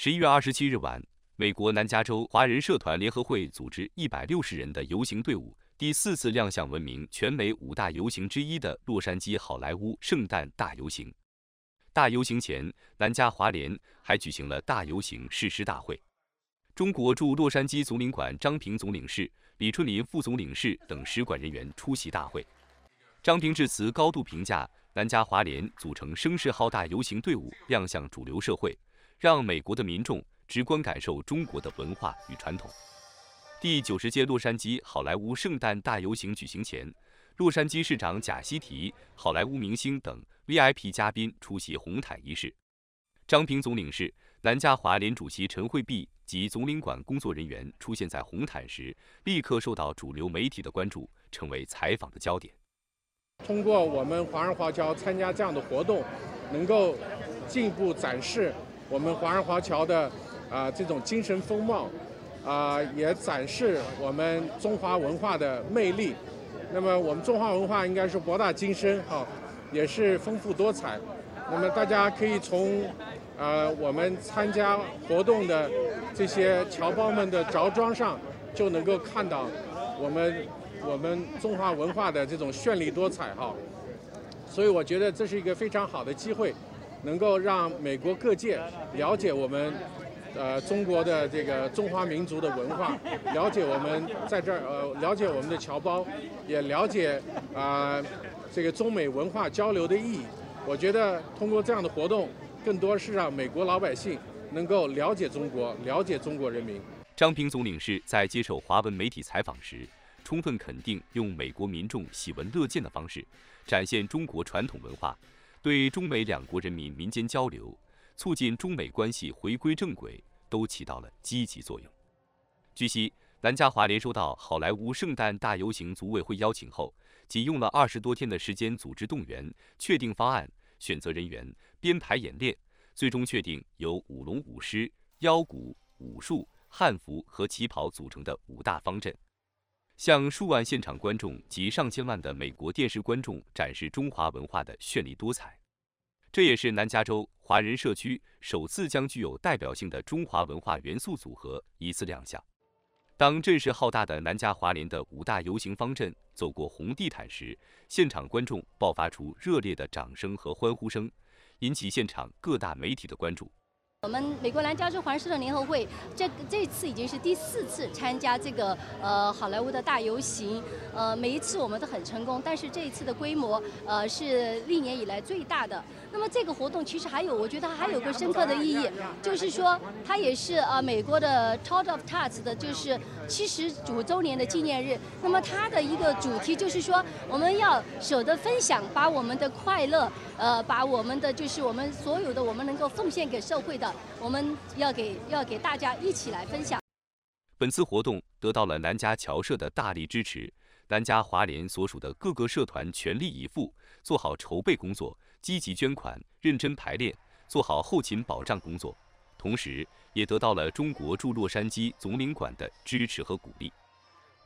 十一月二十七日晚，美国南加州华人社团联合会组织一百六十人的游行队伍，第四次亮相闻名全美五大游行之一的洛杉矶好莱坞圣诞大游行。大游行前，南加华联还举行了大游行誓师大会。中国驻洛杉矶总领馆张平总领事、李春林副总领事等使馆人员出席大会。张平致辞高度评价南加华联组成声势浩大游行队伍亮相主流社会。让美国的民众直观感受中国的文化与传统。第九十届洛杉矶好莱坞圣诞大游行举行前，洛杉矶市长贾西提、好莱坞明星等 VIP 嘉宾出席红毯仪式。张平总领事、南加华联主席陈惠碧及总领馆工作人员出现在红毯时，立刻受到主流媒体的关注，成为采访的焦点。通过我们华人华侨参加这样的活动，能够进一步展示。我们华人华侨的啊这种精神风貌，啊也展示我们中华文化的魅力。那么我们中华文化应该是博大精深哈，也是丰富多彩。那么大家可以从呃我们参加活动的这些侨胞们的着装上，就能够看到我们我们中华文化的这种绚丽多彩哈。所以我觉得这是一个非常好的机会。能够让美国各界了解我们，呃，中国的这个中华民族的文化，了解我们在这儿，呃，了解我们的侨胞，也了解啊，这个中美文化交流的意义。我觉得通过这样的活动，更多是让美国老百姓能够了解中国，了解中国人民。张平总领事在接受华文媒体采访时，充分肯定用美国民众喜闻乐见的方式，展现中国传统文化。对中美两国人民民间交流、促进中美关系回归正轨，都起到了积极作用。据悉，南加华联收到好莱坞圣诞大游行组委会邀请后，仅用了二十多天的时间组织动员、确定方案、选择人员、编排演练，最终确定由舞龙舞狮、腰鼓、武术、汉服和旗袍组成的五大方阵。向数万现场观众及上千万的美国电视观众展示中华文化的绚丽多彩，这也是南加州华人社区首次将具有代表性的中华文化元素组合一次亮相。当阵势浩大的南加华联的五大游行方阵走过红地毯时，现场观众爆发出热烈的掌声和欢呼声，引起现场各大媒体的关注。我们美国南加州华人社团联合会这这次已经是第四次参加这个呃好莱坞的大游行，呃每一次我们都很成功，但是这一次的规模呃是历年以来最大的。那么这个活动其实还有，我觉得还有个深刻的意义，就是说它也是呃美国的 Todd of Tots 的就是七十五周年的纪念日。那么它的一个主题就是说我们要舍得分享，把我们的快乐呃把我们的就是我们所有的我们能够奉献给社会的。我们要给要给大家一起来分享。本次活动得到了南加侨社的大力支持，南加华联所属的各个社团全力以赴，做好筹备工作，积极捐款，认真排练，做好后勤保障工作，同时也得到了中国驻洛杉矶总领馆的支持和鼓励。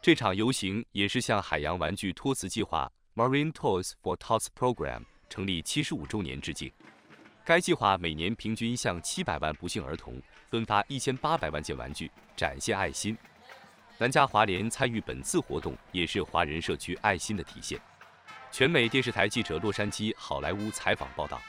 这场游行也是向海洋玩具托词计划 （Marine Toys for Tots Program） 成立七十五周年致敬。该计划每年平均向七百万不幸儿童分发一千八百万件玩具，展现爱心。南加华联参与本次活动，也是华人社区爱心的体现。全美电视台记者洛杉矶好莱坞采访报道。